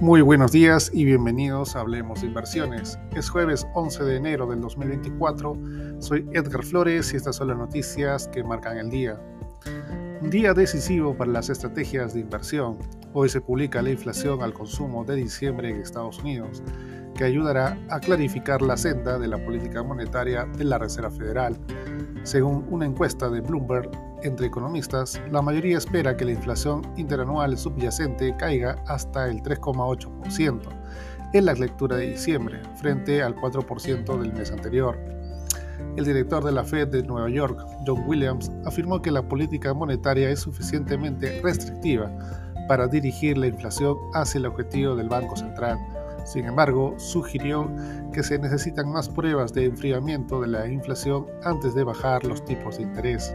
Muy buenos días y bienvenidos a Hablemos de Inversiones. Es jueves 11 de enero del 2024. Soy Edgar Flores y estas son las noticias que marcan el día. Un día decisivo para las estrategias de inversión. Hoy se publica la inflación al consumo de diciembre en Estados Unidos, que ayudará a clarificar la senda de la política monetaria de la Reserva Federal. Según una encuesta de Bloomberg, entre economistas, la mayoría espera que la inflación interanual subyacente caiga hasta el 3,8% en la lectura de diciembre, frente al 4% del mes anterior. El director de la Fed de Nueva York, John Williams, afirmó que la política monetaria es suficientemente restrictiva para dirigir la inflación hacia el objetivo del Banco Central. Sin embargo, sugirió que se necesitan más pruebas de enfriamiento de la inflación antes de bajar los tipos de interés.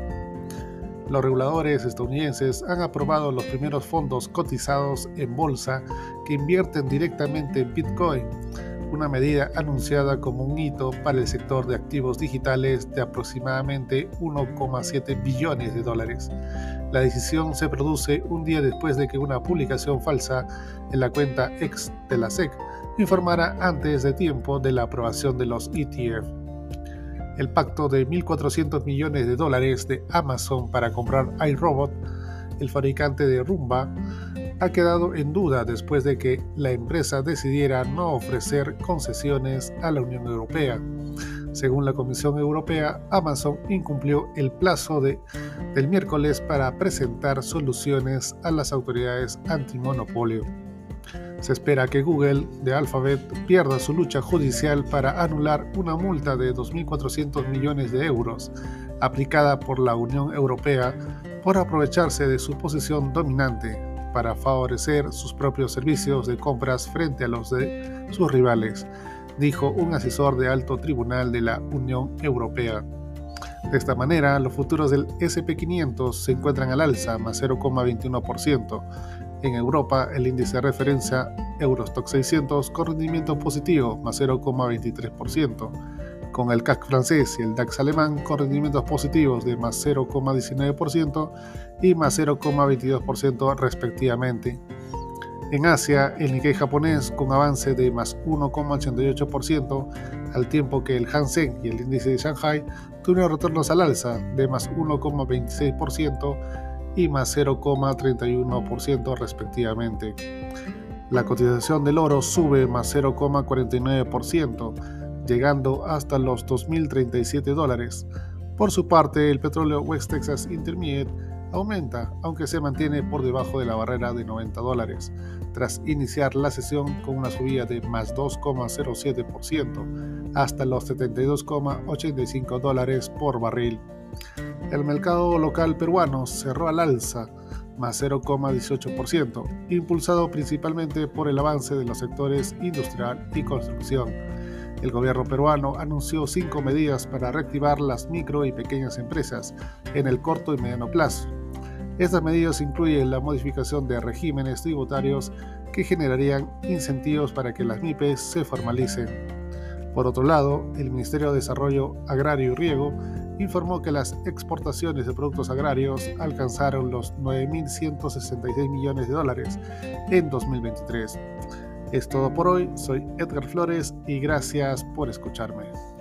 Los reguladores estadounidenses han aprobado los primeros fondos cotizados en bolsa que invierten directamente en Bitcoin, una medida anunciada como un hito para el sector de activos digitales de aproximadamente 1,7 billones de dólares. La decisión se produce un día después de que una publicación falsa en la cuenta X de la SEC informara antes de tiempo de la aprobación de los ETF el pacto de 1.400 millones de dólares de Amazon para comprar iRobot, el fabricante de Rumba, ha quedado en duda después de que la empresa decidiera no ofrecer concesiones a la Unión Europea. Según la Comisión Europea, Amazon incumplió el plazo de, del miércoles para presentar soluciones a las autoridades antimonopolio. Se espera que Google de Alphabet pierda su lucha judicial para anular una multa de 2.400 millones de euros aplicada por la Unión Europea por aprovecharse de su posición dominante para favorecer sus propios servicios de compras frente a los de sus rivales, dijo un asesor de alto tribunal de la Unión Europea. De esta manera, los futuros del SP500 se encuentran al alza, más 0,21%, en Europa, el índice de referencia Eurostock 600 con rendimiento positivo, más 0,23%, con el CAC francés y el DAX alemán con rendimientos positivos de más 0,19% y más 0,22% respectivamente. En Asia, el Nikkei japonés con avance de más 1,88%, al tiempo que el Hansen y el índice de Shanghai tuvieron retornos al alza de más 1,26% y más 0,31% respectivamente. La cotización del oro sube más 0,49%, llegando hasta los 2.037 dólares. Por su parte, el petróleo West Texas Intermediate aumenta, aunque se mantiene por debajo de la barrera de 90 dólares, tras iniciar la sesión con una subida de más 2,07% hasta los 72,85 dólares por barril. El mercado local peruano cerró al alza, más 0,18%, impulsado principalmente por el avance de los sectores industrial y construcción. El gobierno peruano anunció cinco medidas para reactivar las micro y pequeñas empresas en el corto y mediano plazo. Estas medidas incluyen la modificación de regímenes tributarios que generarían incentivos para que las MIPES se formalicen. Por otro lado, el Ministerio de Desarrollo Agrario y Riego informó que las exportaciones de productos agrarios alcanzaron los 9.166 millones de dólares en 2023. Es todo por hoy, soy Edgar Flores y gracias por escucharme.